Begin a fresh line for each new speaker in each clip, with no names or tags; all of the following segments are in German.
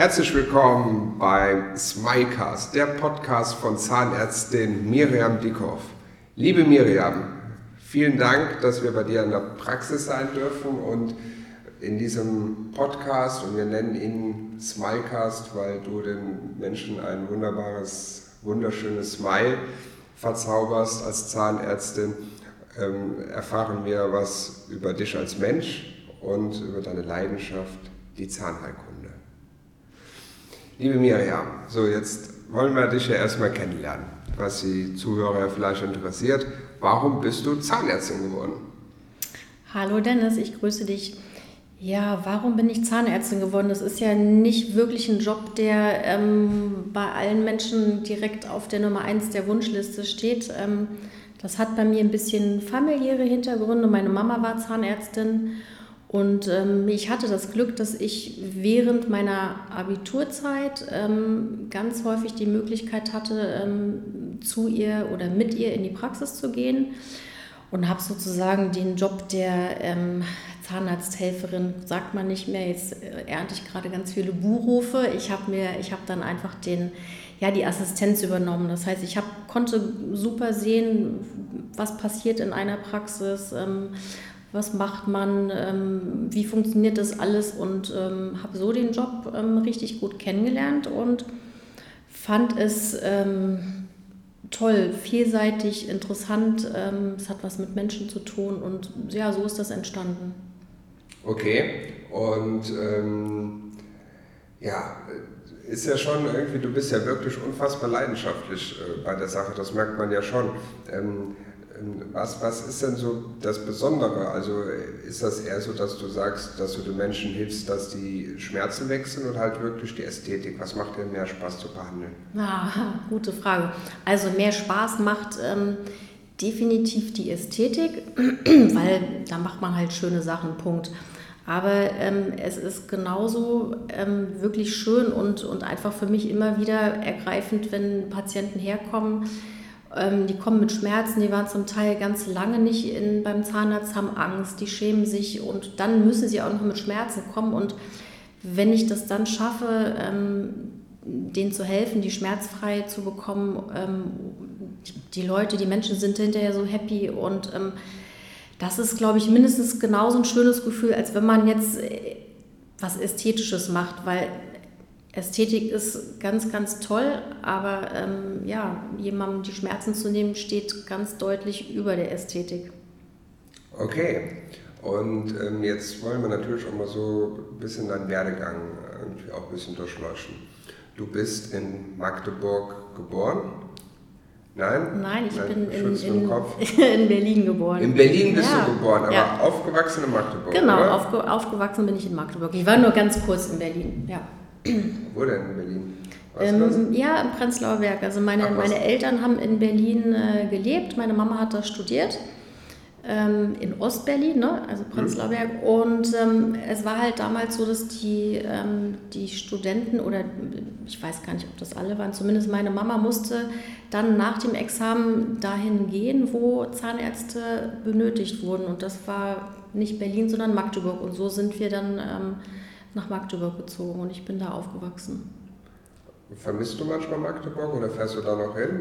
Herzlich willkommen beim Smilecast, der Podcast von Zahnärztin Miriam Dickhoff. Liebe Miriam, vielen Dank, dass wir bei dir in der Praxis sein dürfen und in diesem Podcast, und wir nennen ihn Smilecast, weil du den Menschen ein wunderbares, wunderschönes Smile verzauberst als Zahnärztin, ähm, erfahren wir was über dich als Mensch und über deine Leidenschaft, die Zahnheilkunde. Liebe Miriam, so jetzt wollen wir dich ja erstmal kennenlernen, was die Zuhörer vielleicht interessiert. Warum bist du Zahnärztin geworden?
Hallo Dennis, ich grüße dich. Ja, warum bin ich Zahnärztin geworden? Das ist ja nicht wirklich ein Job, der ähm, bei allen Menschen direkt auf der Nummer 1 der Wunschliste steht. Ähm, das hat bei mir ein bisschen familiäre Hintergründe. Meine Mama war Zahnärztin und ähm, ich hatte das Glück, dass ich während meiner Abiturzeit ähm, ganz häufig die Möglichkeit hatte, ähm, zu ihr oder mit ihr in die Praxis zu gehen und habe sozusagen den Job der ähm, Zahnarzthelferin, sagt man nicht mehr, jetzt ernte ich gerade ganz viele Buhrufe. Ich habe mir, ich habe dann einfach den, ja, die Assistenz übernommen. Das heißt, ich hab, konnte super sehen, was passiert in einer Praxis ähm, was macht man, ähm, wie funktioniert das alles und ähm, habe so den Job ähm, richtig gut kennengelernt und fand es ähm, toll, vielseitig, interessant. Ähm, es hat was mit Menschen zu tun und ja, so ist das entstanden.
Okay, und ja, ist ja schon irgendwie, du bist ja wirklich unfassbar leidenschaftlich äh, bei der Sache, das merkt man ja schon. Ähm, was, was ist denn so das Besondere? Also ist das eher so, dass du sagst, dass du den Menschen hilfst, dass die Schmerzen wechseln oder halt wirklich die Ästhetik? Was macht dir mehr Spaß zu behandeln?
Ah, gute Frage. Also mehr Spaß macht ähm, definitiv die Ästhetik, weil da macht man halt schöne Sachen, Punkt. Aber ähm, es ist genauso ähm, wirklich schön und, und einfach für mich immer wieder ergreifend, wenn Patienten herkommen, ähm, die kommen mit Schmerzen, die waren zum Teil ganz lange nicht in, beim Zahnarzt, haben Angst, die schämen sich und dann müssen sie auch noch mit Schmerzen kommen. Und wenn ich das dann schaffe, ähm, denen zu helfen, die schmerzfrei zu bekommen, ähm, die, die, Leute, die Menschen sind hinterher so happy und ähm, das ist, glaube ich, mindestens genauso ein schönes Gefühl, als wenn man jetzt äh, was Ästhetisches macht, weil Ästhetik ist ganz, ganz toll, aber ähm, ja, jemandem die Schmerzen zu nehmen, steht ganz deutlich über der Ästhetik.
Okay, und ähm, jetzt wollen wir natürlich auch mal so ein bisschen deinen Werdegang irgendwie auch ein bisschen durchleuchten. Du bist in Magdeburg geboren? Nein?
Nein, ich Nein, bin in, in, in, Berlin geboren.
In Berlin bist ja. du geboren, aber ja. aufgewachsen in Magdeburg.
Genau, aufge, aufgewachsen bin ich in Magdeburg. Ich war nur ganz kurz in Berlin, ja.
Wo denn in Berlin?
Ähm, ja, im Prenzlauer Berg. Also meine, Ach, meine Eltern haben in Berlin äh, gelebt. Meine Mama hat da studiert. Ähm, in Ostberlin, ne? also Prenzlauer mhm. Berg. Und ähm, es war halt damals so, dass die, ähm, die Studenten oder ich weiß gar nicht, ob das alle waren, zumindest meine Mama musste dann nach dem Examen dahin gehen, wo Zahnärzte benötigt wurden. Und das war nicht Berlin, sondern Magdeburg. Und so sind wir dann ähm, nach Magdeburg gezogen und ich bin da aufgewachsen.
Vermisst du manchmal Magdeburg oder fährst du da noch hin?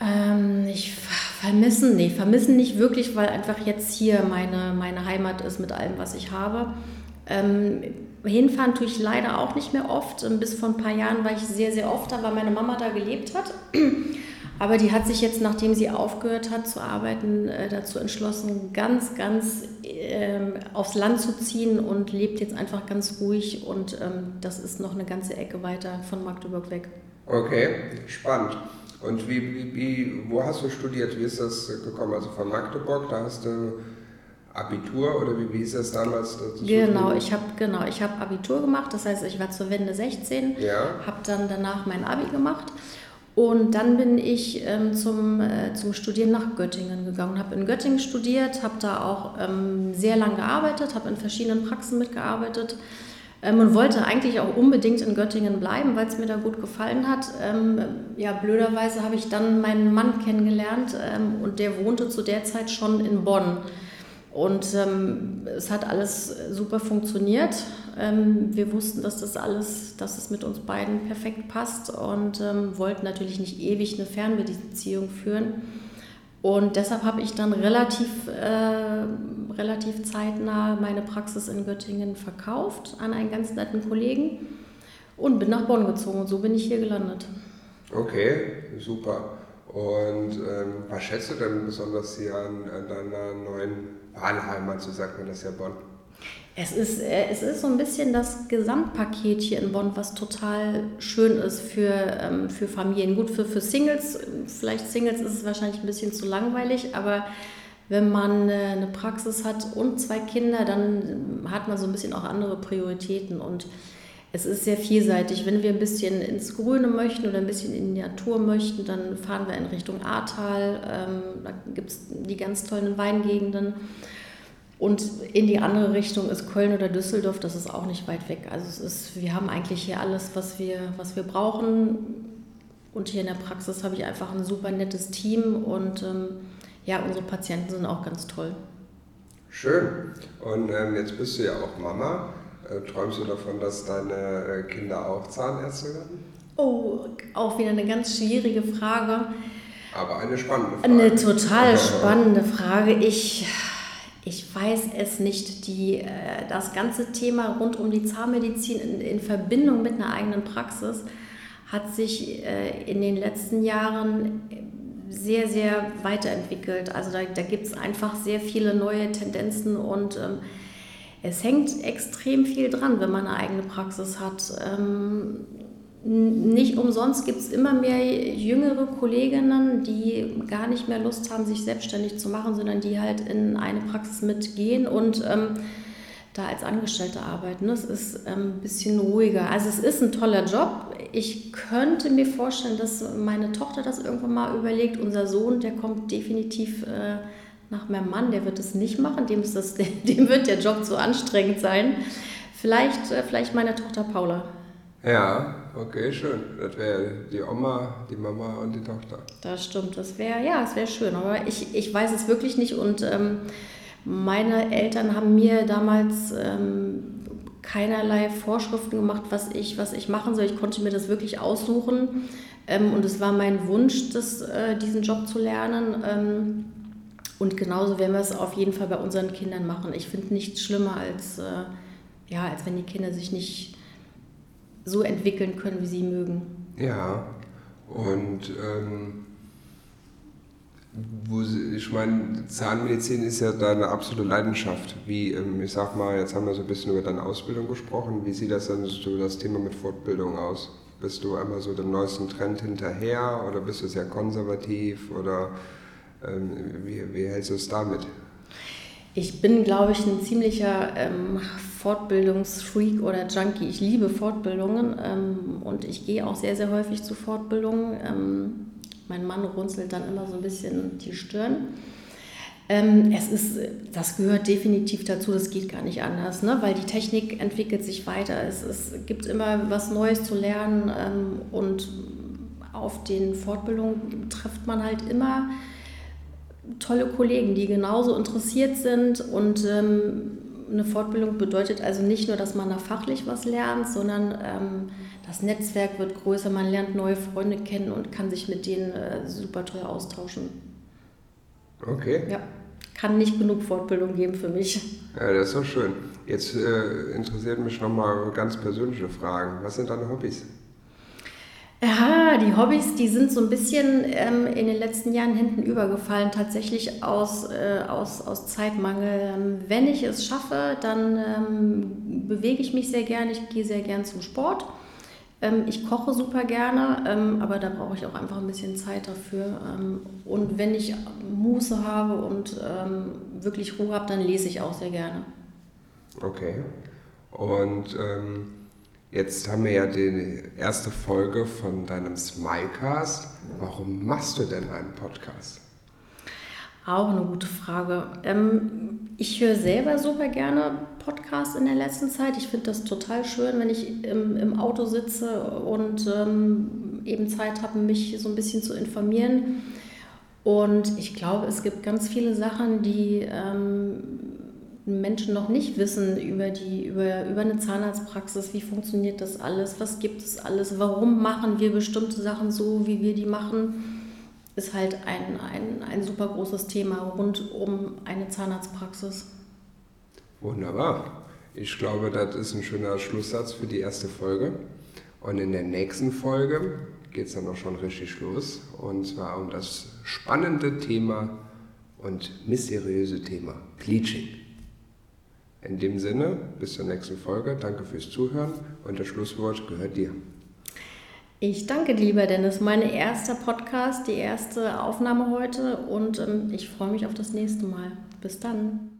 Ähm, ich vermissen, nee, vermissen nicht wirklich, weil einfach jetzt hier meine, meine Heimat ist mit allem, was ich habe. Ähm, hinfahren tue ich leider auch nicht mehr oft. Bis vor ein paar Jahren war ich sehr, sehr oft da, weil meine Mama da gelebt hat. Aber die hat sich jetzt, nachdem sie aufgehört hat zu arbeiten, äh, dazu entschlossen, ganz, ganz ähm, aufs Land zu ziehen und lebt jetzt einfach ganz ruhig. Und ähm, das ist noch eine ganze Ecke weiter von Magdeburg weg.
Okay, spannend. Und wie, wie, wie, wo hast du studiert? Wie ist das gekommen? Also von Magdeburg, da hast du Abitur oder wie, wie ist das damals?
Genau, ich habe genau, hab Abitur gemacht, das heißt, ich war zur Wende 16, ja. habe dann danach mein Abi gemacht und dann bin ich ähm, zum, äh, zum Studieren nach Göttingen gegangen, habe in Göttingen studiert, habe da auch ähm, sehr lange gearbeitet, habe in verschiedenen Praxen mitgearbeitet ähm, und wollte eigentlich auch unbedingt in Göttingen bleiben, weil es mir da gut gefallen hat. Ähm, ja, blöderweise habe ich dann meinen Mann kennengelernt ähm, und der wohnte zu der Zeit schon in Bonn. Und ähm, es hat alles super funktioniert. Ähm, wir wussten, dass das alles, dass es mit uns beiden perfekt passt und ähm, wollten natürlich nicht ewig eine Fernbeziehung führen. Und deshalb habe ich dann relativ, äh, relativ zeitnah meine Praxis in Göttingen verkauft an einen ganz netten Kollegen und bin nach Bonn gezogen und so bin ich hier gelandet.
Okay, super. Und ähm, was schätzt du denn besonders hier an, an deiner neuen Wahlheimat, so sagt man das ja Bonn?
Es ist, äh, es ist so ein bisschen das Gesamtpaket hier in Bonn, was total schön ist für, ähm, für Familien. Gut, für, für Singles, vielleicht Singles ist es wahrscheinlich ein bisschen zu langweilig, aber wenn man äh, eine Praxis hat und zwei Kinder, dann hat man so ein bisschen auch andere Prioritäten und es ist sehr vielseitig. Wenn wir ein bisschen ins Grüne möchten oder ein bisschen in die Natur möchten, dann fahren wir in Richtung Ahrtal. Ähm, da gibt es die ganz tollen Weingegenden. Und in die andere Richtung ist Köln oder Düsseldorf, das ist auch nicht weit weg. Also es ist, wir haben eigentlich hier alles, was wir, was wir brauchen. Und hier in der Praxis habe ich einfach ein super nettes Team und ähm, ja, unsere Patienten sind auch ganz toll.
Schön. Und ähm, jetzt bist du ja auch Mama. Äh, träumst du davon, dass deine äh, Kinder auch Zahnärzte werden?
Oh, auch wieder eine ganz schwierige Frage.
Aber eine spannende Frage.
Eine total spannende Frage. Ich, ich weiß es nicht. Die, äh, das ganze Thema rund um die Zahnmedizin in, in Verbindung mit einer eigenen Praxis hat sich in den letzten Jahren sehr, sehr weiterentwickelt. Also da, da gibt es einfach sehr viele neue Tendenzen und ähm, es hängt extrem viel dran, wenn man eine eigene Praxis hat. Ähm, nicht umsonst gibt es immer mehr jüngere Kolleginnen, die gar nicht mehr Lust haben, sich selbstständig zu machen, sondern die halt in eine Praxis mitgehen und ähm, da als Angestellte arbeiten. Es ist ähm, ein bisschen ruhiger. Also es ist ein toller Job. Ich könnte mir vorstellen, dass meine Tochter das irgendwann mal überlegt. Unser Sohn, der kommt definitiv äh, nach meinem Mann, der wird es nicht machen, dem, ist das, dem wird der Job zu anstrengend sein. Vielleicht, äh, vielleicht meine Tochter Paula.
Ja, okay, schön. Das wäre die Oma, die Mama und die Tochter.
Das stimmt, das wäre, ja, es wäre schön. Aber ich, ich weiß es wirklich nicht und ähm, meine Eltern haben mir damals ähm, keinerlei Vorschriften gemacht, was ich, was ich machen soll. Ich konnte mir das wirklich aussuchen ähm, und es war mein Wunsch, das, äh, diesen Job zu lernen. Und genauso werden wir es auf jeden Fall bei unseren Kindern machen. Ich finde nichts schlimmer, als, äh, ja, als wenn die Kinder sich nicht so entwickeln können, wie sie mögen.
Ja, und ähm, wo, ich meine, Zahnmedizin ist ja deine absolute Leidenschaft. Wie, ähm, ich sag mal, jetzt haben wir so ein bisschen über deine Ausbildung gesprochen. Wie sieht das dann so das Thema mit Fortbildung aus? Bist du einmal so dem neuesten Trend hinterher oder bist du sehr konservativ oder wie, wie hältst du es damit?
Ich bin, glaube ich, ein ziemlicher ähm, Fortbildungsfreak oder Junkie. Ich liebe Fortbildungen ähm, und ich gehe auch sehr, sehr häufig zu Fortbildungen. Ähm, mein Mann runzelt dann immer so ein bisschen die Stirn. Ähm, es ist, das gehört definitiv dazu, das geht gar nicht anders, ne? weil die Technik entwickelt sich weiter. Es, es gibt immer was Neues zu lernen ähm, und auf den Fortbildungen trifft man halt immer tolle Kollegen, die genauso interessiert sind und ähm, eine Fortbildung bedeutet also nicht nur, dass man da fachlich was lernt, sondern ähm, das Netzwerk wird größer, man lernt neue Freunde kennen und kann sich mit denen äh, super toll austauschen.
Okay.
Ja, kann nicht genug Fortbildung geben für mich.
Ja, das ist doch schön. Jetzt äh, interessiert mich nochmal ganz persönliche Fragen. Was sind deine Hobbys?
Ja, die Hobbys, die sind so ein bisschen ähm, in den letzten Jahren hinten übergefallen, tatsächlich aus, äh, aus, aus Zeitmangel. Ähm, wenn ich es schaffe, dann ähm, bewege ich mich sehr gerne, ich gehe sehr gern zum Sport. Ähm, ich koche super gerne, ähm, aber da brauche ich auch einfach ein bisschen Zeit dafür. Ähm, und wenn ich Muße habe und wirklich Ruhe habe, dann lese ich auch sehr gerne.
Okay. Und Jetzt haben wir ja die erste Folge von deinem Smilecast. Warum machst du denn einen Podcast?
Auch eine gute Frage. Ähm, ich höre selber super gerne Podcasts in der letzten Zeit. Ich finde das total schön, wenn ich im, im Auto sitze und ähm, eben Zeit habe, mich so ein bisschen zu informieren. Und ich glaube, es gibt ganz viele Sachen, die ähm, Menschen noch nicht wissen über, die, über, über eine Zahnarztpraxis, wie funktioniert das alles, was gibt es alles, warum machen wir bestimmte Sachen so, wie wir die machen, ist halt ein, ein, ein super großes Thema rund um eine Zahnarztpraxis.
Wunderbar. Ich glaube, das ist ein schöner Schlusssatz für die erste Folge. Und in der nächsten Folge geht es dann auch schon richtig los. Und zwar um das spannende Thema und mysteriöse Thema Bleaching. In dem Sinne, bis zur nächsten Folge. Danke fürs Zuhören und das Schlusswort gehört dir.
Ich danke, lieber Dennis. Mein erster Podcast, die erste Aufnahme heute und ähm, ich freue mich auf das nächste Mal. Bis dann.